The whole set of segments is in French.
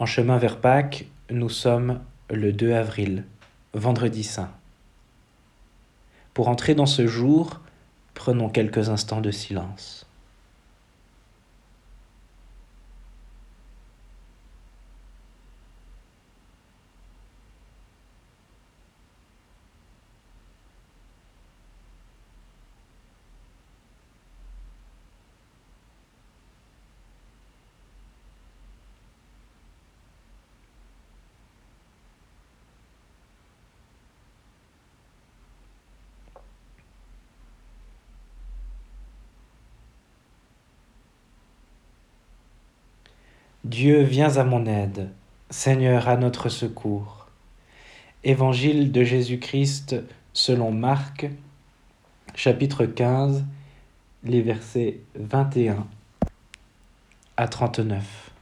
En chemin vers Pâques, nous sommes le 2 avril, vendredi saint. Pour entrer dans ce jour, prenons quelques instants de silence. Dieu, viens à mon aide. Seigneur, à notre secours. Évangile de Jésus-Christ selon Marc, chapitre 15, les versets 21 à 39.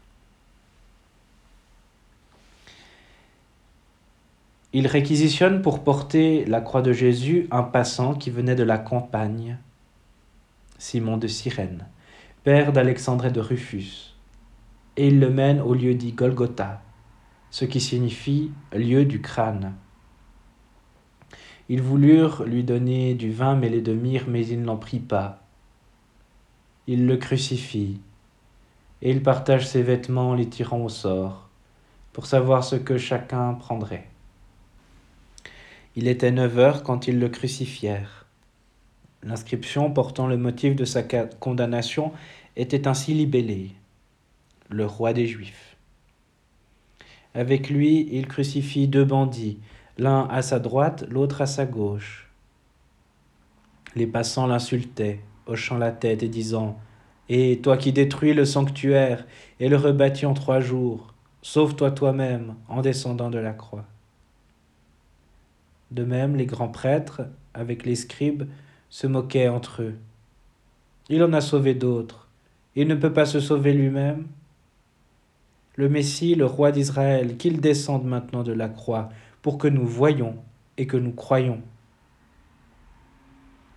Il réquisitionne pour porter la croix de Jésus un passant qui venait de la campagne, Simon de Cyrène, père d'Alexandre et de Rufus et il le mène au lieu dit Golgotha, ce qui signifie lieu du crâne. Ils voulurent lui donner du vin mêlé de myrrhe, mais il n'en prit pas. Ils le crucifient, et il partage ses vêtements en les tirant au sort, pour savoir ce que chacun prendrait. Il était neuf heures quand ils le crucifièrent. L'inscription portant le motif de sa condamnation était ainsi libellée le roi des Juifs. Avec lui, il crucifie deux bandits, l'un à sa droite, l'autre à sa gauche. Les passants l'insultaient, hochant la tête et disant Et toi qui détruis le sanctuaire et le rebâtis en trois jours, sauve-toi toi-même en descendant de la croix. De même, les grands prêtres, avec les scribes, se moquaient entre eux. Il en a sauvé d'autres. Il ne peut pas se sauver lui-même le Messie, le roi d'Israël, qu'il descende maintenant de la croix, pour que nous voyions et que nous croyions.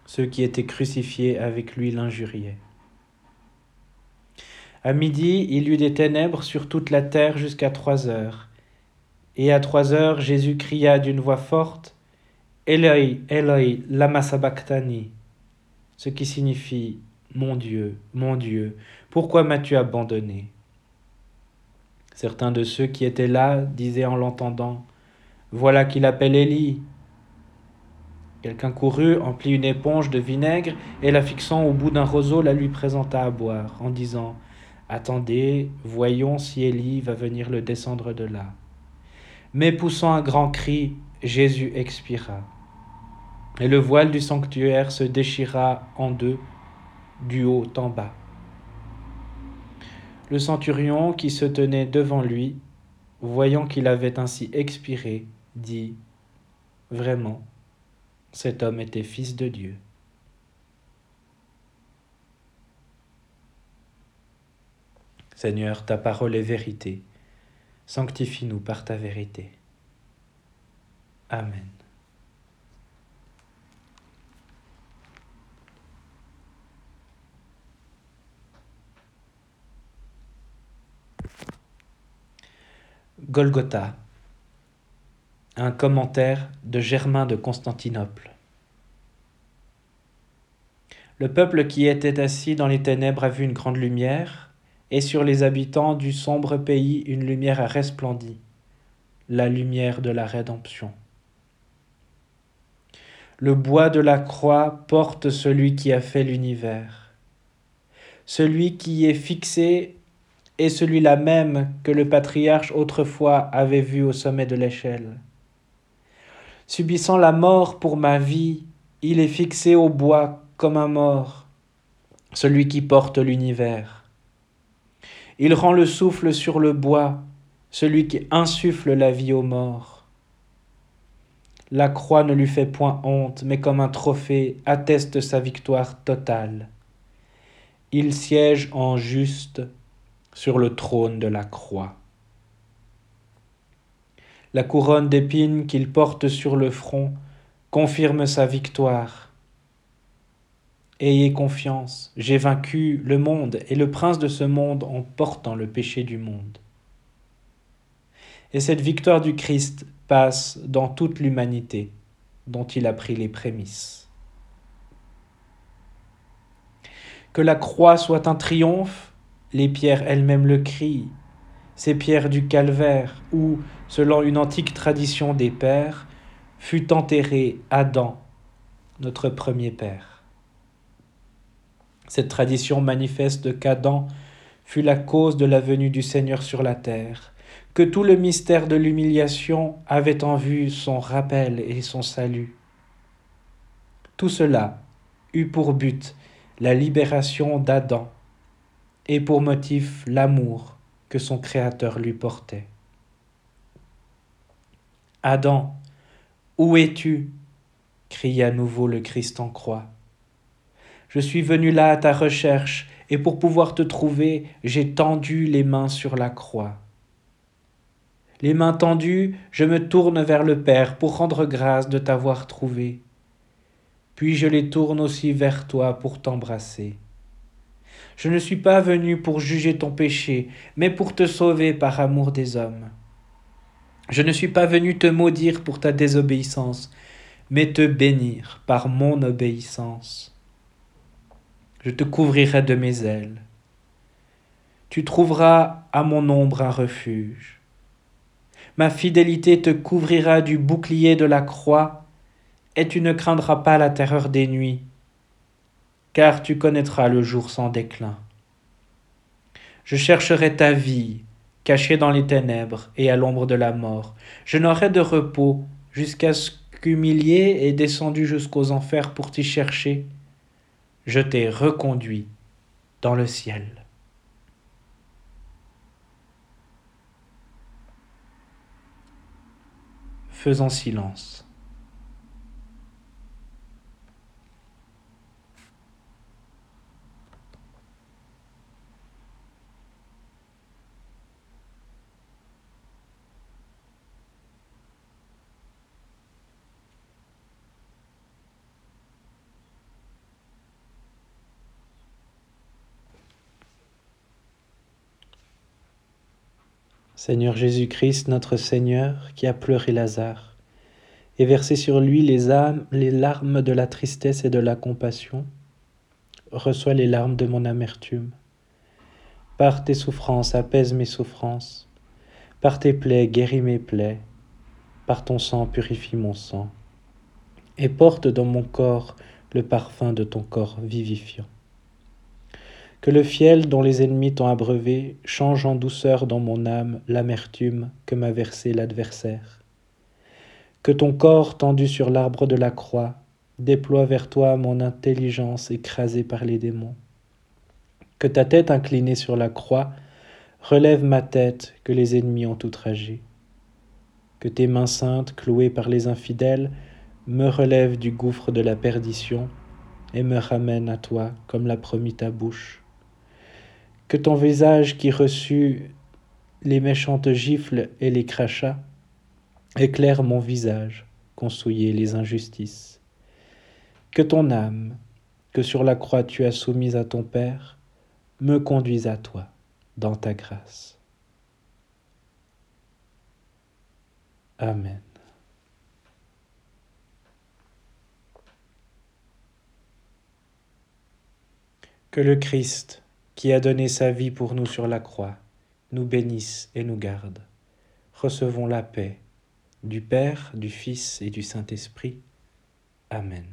Ceux qui étaient crucifiés avec lui l'injuriaient. À midi, il y eut des ténèbres sur toute la terre jusqu'à trois heures. Et à trois heures, Jésus cria d'une voix forte, Eloi, Eloi, lama sabachthani, ce qui signifie Mon Dieu, mon Dieu, pourquoi m'as-tu abandonné? Certains de ceux qui étaient là disaient en l'entendant Voilà qu'il appelle Élie. Quelqu'un courut, emplit une éponge de vinaigre et la fixant au bout d'un roseau, la lui présenta à boire, en disant Attendez, voyons si Élie va venir le descendre de là. Mais poussant un grand cri, Jésus expira. Et le voile du sanctuaire se déchira en deux, du haut en bas. Le centurion qui se tenait devant lui, voyant qu'il avait ainsi expiré, dit Vraiment, cet homme était fils de Dieu. Seigneur, ta parole est vérité. Sanctifie-nous par ta vérité. Amen. Golgotha. Un commentaire de Germain de Constantinople. Le peuple qui était assis dans les ténèbres a vu une grande lumière, et sur les habitants du sombre pays une lumière a resplendi, la lumière de la rédemption. Le bois de la croix porte celui qui a fait l'univers, celui qui est fixé est celui-là même que le patriarche autrefois avait vu au sommet de l'échelle. Subissant la mort pour ma vie, il est fixé au bois comme un mort, celui qui porte l'univers. Il rend le souffle sur le bois, celui qui insuffle la vie aux morts. La croix ne lui fait point honte, mais comme un trophée atteste sa victoire totale. Il siège en juste sur le trône de la croix. La couronne d'épines qu'il porte sur le front confirme sa victoire. Ayez confiance, j'ai vaincu le monde et le prince de ce monde en portant le péché du monde. Et cette victoire du Christ passe dans toute l'humanité dont il a pris les prémices. Que la croix soit un triomphe, les pierres elles-mêmes le crient, ces pierres du calvaire où, selon une antique tradition des pères, fut enterré Adam, notre premier père. Cette tradition manifeste qu'Adam fut la cause de la venue du Seigneur sur la terre, que tout le mystère de l'humiliation avait en vue son rappel et son salut. Tout cela eut pour but la libération d'Adam et pour motif l'amour que son Créateur lui portait. Adam, où es-tu? crie à nouveau le Christ en croix. Je suis venu là à ta recherche, et pour pouvoir te trouver, j'ai tendu les mains sur la croix. Les mains tendues, je me tourne vers le Père pour rendre grâce de t'avoir trouvé. Puis je les tourne aussi vers toi pour t'embrasser. Je ne suis pas venu pour juger ton péché, mais pour te sauver par amour des hommes. Je ne suis pas venu te maudire pour ta désobéissance, mais te bénir par mon obéissance. Je te couvrirai de mes ailes. Tu trouveras à mon ombre un refuge. Ma fidélité te couvrira du bouclier de la croix, et tu ne craindras pas la terreur des nuits, car tu connaîtras le jour sans déclin. Je chercherai ta vie, cachée dans les ténèbres et à l'ombre de la mort. Je n'aurai de repos jusqu'à ce qu'humilié et descendu jusqu'aux enfers pour t'y chercher. Je t'ai reconduit dans le ciel. Faisons silence. Seigneur Jésus-Christ, notre Seigneur, qui a pleuré Lazare, et versé sur lui les, les larmes de la tristesse et de la compassion, reçois les larmes de mon amertume. Par tes souffrances, apaise mes souffrances. Par tes plaies, guéris mes plaies. Par ton sang, purifie mon sang. Et porte dans mon corps le parfum de ton corps vivifiant. Que le fiel dont les ennemis t'ont abreuvé change en douceur dans mon âme l'amertume que m'a versée l'adversaire. Que ton corps tendu sur l'arbre de la croix déploie vers toi mon intelligence écrasée par les démons. Que ta tête inclinée sur la croix relève ma tête que les ennemis ont outragée. Que tes mains saintes clouées par les infidèles me relèvent du gouffre de la perdition et me ramènent à toi comme l'a promis ta bouche que ton visage qui reçut les méchantes gifles et les crachats éclaire mon visage qu'ont souillé les injustices. Que ton âme, que sur la croix tu as soumise à ton Père, me conduise à toi dans ta grâce. Amen. Que le Christ, qui a donné sa vie pour nous sur la croix, nous bénisse et nous garde. Recevons la paix du Père, du Fils et du Saint-Esprit. Amen.